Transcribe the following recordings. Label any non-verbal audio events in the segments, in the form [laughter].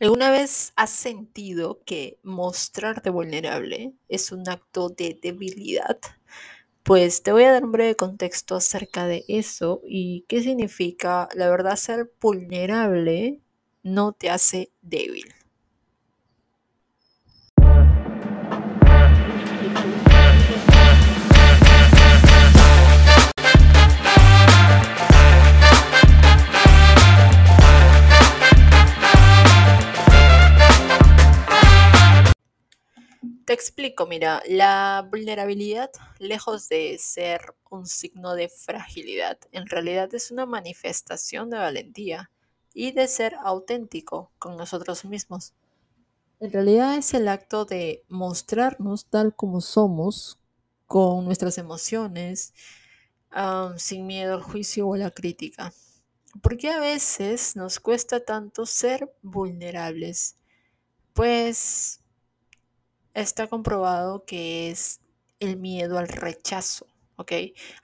¿Alguna vez has sentido que mostrarte vulnerable es un acto de debilidad? Pues te voy a dar un breve contexto acerca de eso y qué significa, la verdad, ser vulnerable no te hace débil. Explico, mira, la vulnerabilidad, lejos de ser un signo de fragilidad, en realidad es una manifestación de valentía y de ser auténtico con nosotros mismos. En realidad es el acto de mostrarnos tal como somos, con nuestras emociones, sin miedo al juicio o a la crítica. Porque a veces nos cuesta tanto ser vulnerables? Pues está comprobado que es el miedo al rechazo, ¿ok?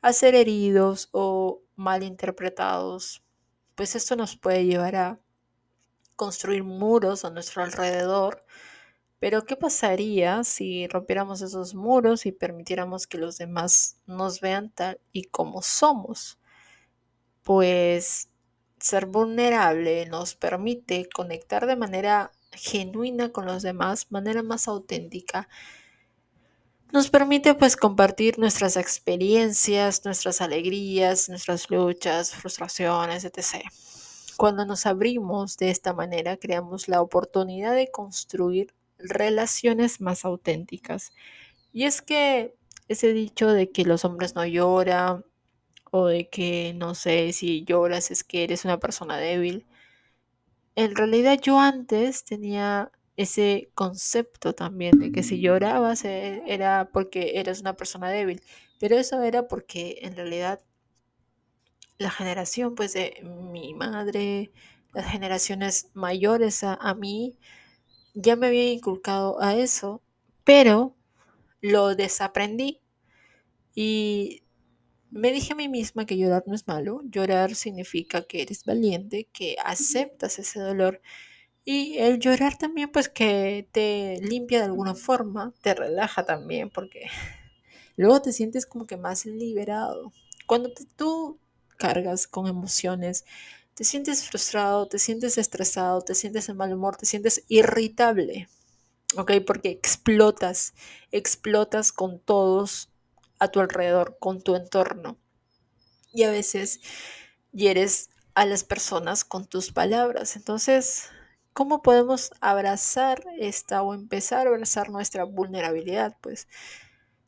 A ser heridos o malinterpretados, pues esto nos puede llevar a construir muros a nuestro alrededor. Pero ¿qué pasaría si rompiéramos esos muros y permitiéramos que los demás nos vean tal y como somos? Pues ser vulnerable nos permite conectar de manera genuina con los demás, manera más auténtica, nos permite pues compartir nuestras experiencias, nuestras alegrías, nuestras luchas, frustraciones, etc. Cuando nos abrimos de esta manera, creamos la oportunidad de construir relaciones más auténticas. Y es que ese dicho de que los hombres no lloran o de que no sé si lloras es que eres una persona débil, en realidad yo antes tenía ese concepto también de que si llorabas eh, era porque eras una persona débil, pero eso era porque en realidad la generación pues de mi madre, las generaciones mayores a, a mí, ya me había inculcado a eso, pero lo desaprendí y me dije a mí misma que llorar no es malo, llorar significa que eres valiente, que aceptas ese dolor y el llorar también pues que te limpia de alguna forma, te relaja también porque [laughs] luego te sientes como que más liberado. Cuando tú cargas con emociones, te sientes frustrado, te sientes estresado, te sientes en mal humor, te sientes irritable, ¿ok? Porque explotas, explotas con todos a tu alrededor, con tu entorno. Y a veces hieres a las personas con tus palabras. Entonces, ¿cómo podemos abrazar esta o empezar a abrazar nuestra vulnerabilidad? Pues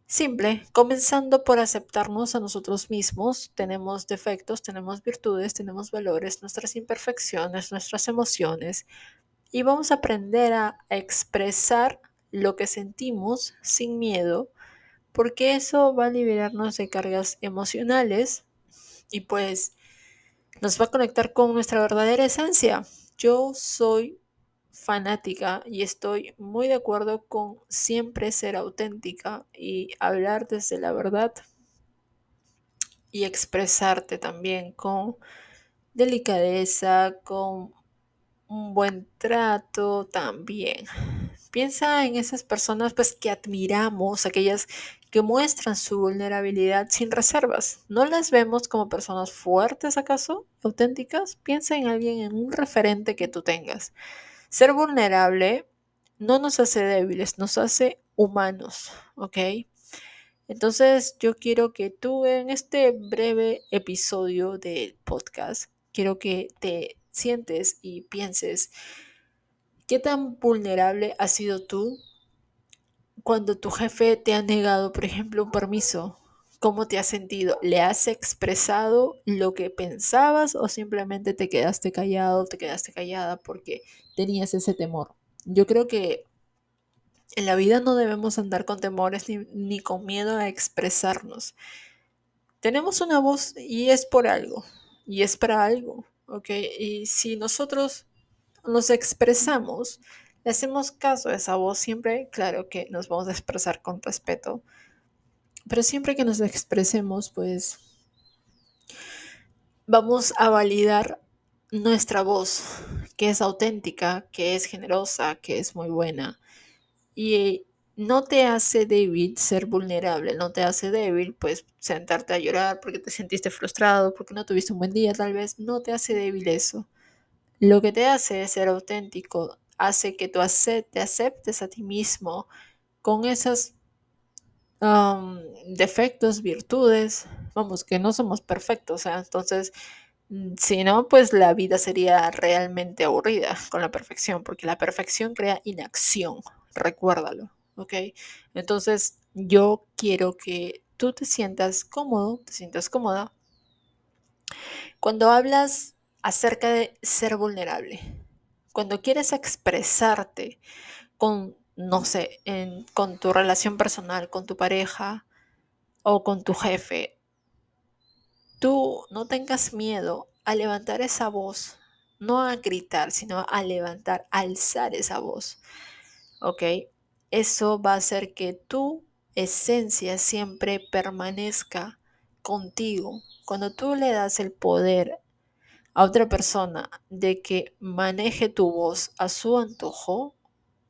simple, comenzando por aceptarnos a nosotros mismos. Tenemos defectos, tenemos virtudes, tenemos valores, nuestras imperfecciones, nuestras emociones. Y vamos a aprender a expresar lo que sentimos sin miedo porque eso va a liberarnos de cargas emocionales y pues nos va a conectar con nuestra verdadera esencia. Yo soy fanática y estoy muy de acuerdo con siempre ser auténtica y hablar desde la verdad y expresarte también con delicadeza, con un buen trato también. Piensa en esas personas pues que admiramos, aquellas que muestran su vulnerabilidad sin reservas. ¿No las vemos como personas fuertes acaso? ¿Auténticas? Piensa en alguien, en un referente que tú tengas. Ser vulnerable no nos hace débiles, nos hace humanos, ¿ok? Entonces yo quiero que tú en este breve episodio del podcast, quiero que te sientes y pienses qué tan vulnerable has sido tú cuando tu jefe te ha negado, por ejemplo, un permiso, ¿cómo te has sentido? ¿Le has expresado lo que pensabas o simplemente te quedaste callado, te quedaste callada porque tenías ese temor? Yo creo que en la vida no debemos andar con temores ni, ni con miedo a expresarnos. Tenemos una voz y es por algo, y es para algo, ¿ok? Y si nosotros nos expresamos, hacemos caso a esa voz, siempre, claro que nos vamos a expresar con respeto, pero siempre que nos expresemos, pues vamos a validar nuestra voz, que es auténtica, que es generosa, que es muy buena. Y no te hace débil ser vulnerable, no te hace débil pues sentarte a llorar porque te sentiste frustrado, porque no tuviste un buen día tal vez, no te hace débil eso. Lo que te hace es ser auténtico, hace que tú te aceptes a ti mismo con esos defectos, virtudes, vamos, que no somos perfectos, entonces Mm, si no, pues la vida sería realmente aburrida con la perfección, porque la perfección crea inacción, recuérdalo, ¿ok? Entonces yo quiero que tú te sientas cómodo, te sientas cómoda cuando hablas acerca de ser vulnerable, cuando quieres expresarte con, no sé, con tu relación personal, con tu pareja o con tu jefe tú no tengas miedo a levantar esa voz, no a gritar, sino a levantar, a alzar esa voz. ¿Ok? Eso va a hacer que tu esencia siempre permanezca contigo. Cuando tú le das el poder a otra persona de que maneje tu voz a su antojo,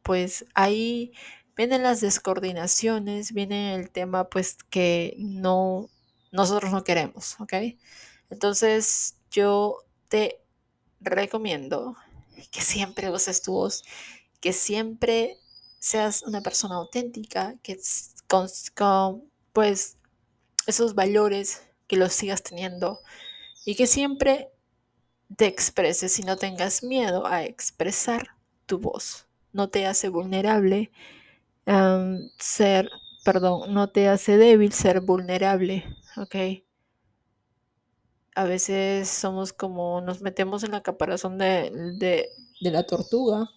pues ahí vienen las descoordinaciones, viene el tema pues que no nosotros no queremos, ¿ok? Entonces yo te recomiendo que siempre uses tu voz, que siempre seas una persona auténtica, que con, pues esos valores que los sigas teniendo y que siempre te expreses y no tengas miedo a expresar tu voz. No te hace vulnerable ser, perdón, no te hace débil ser vulnerable. ¿ok? A veces somos como, nos metemos en la caparazón de, la tortuga,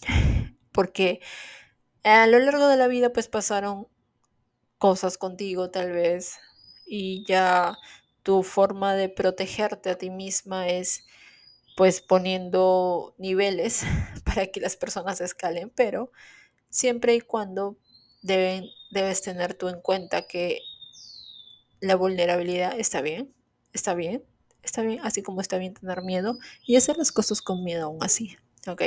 [laughs] porque a lo largo de la vida pues pasaron cosas contigo tal vez y ya tu forma de protegerte a ti misma es pues poniendo niveles [laughs] para que las personas escalen, pero siempre y cuando debes tener tú en cuenta que la vulnerabilidad está bien, está bien, está bien, así como está bien tener miedo y hacer las cosas con miedo aún así. ¿ok?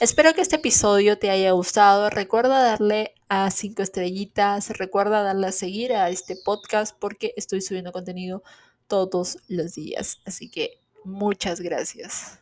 Espero que este episodio te haya gustado. Recuerda darle a cinco estrellitas, recuerda darle a seguir a este podcast porque estoy subiendo contenido todos los días. Así que muchas gracias.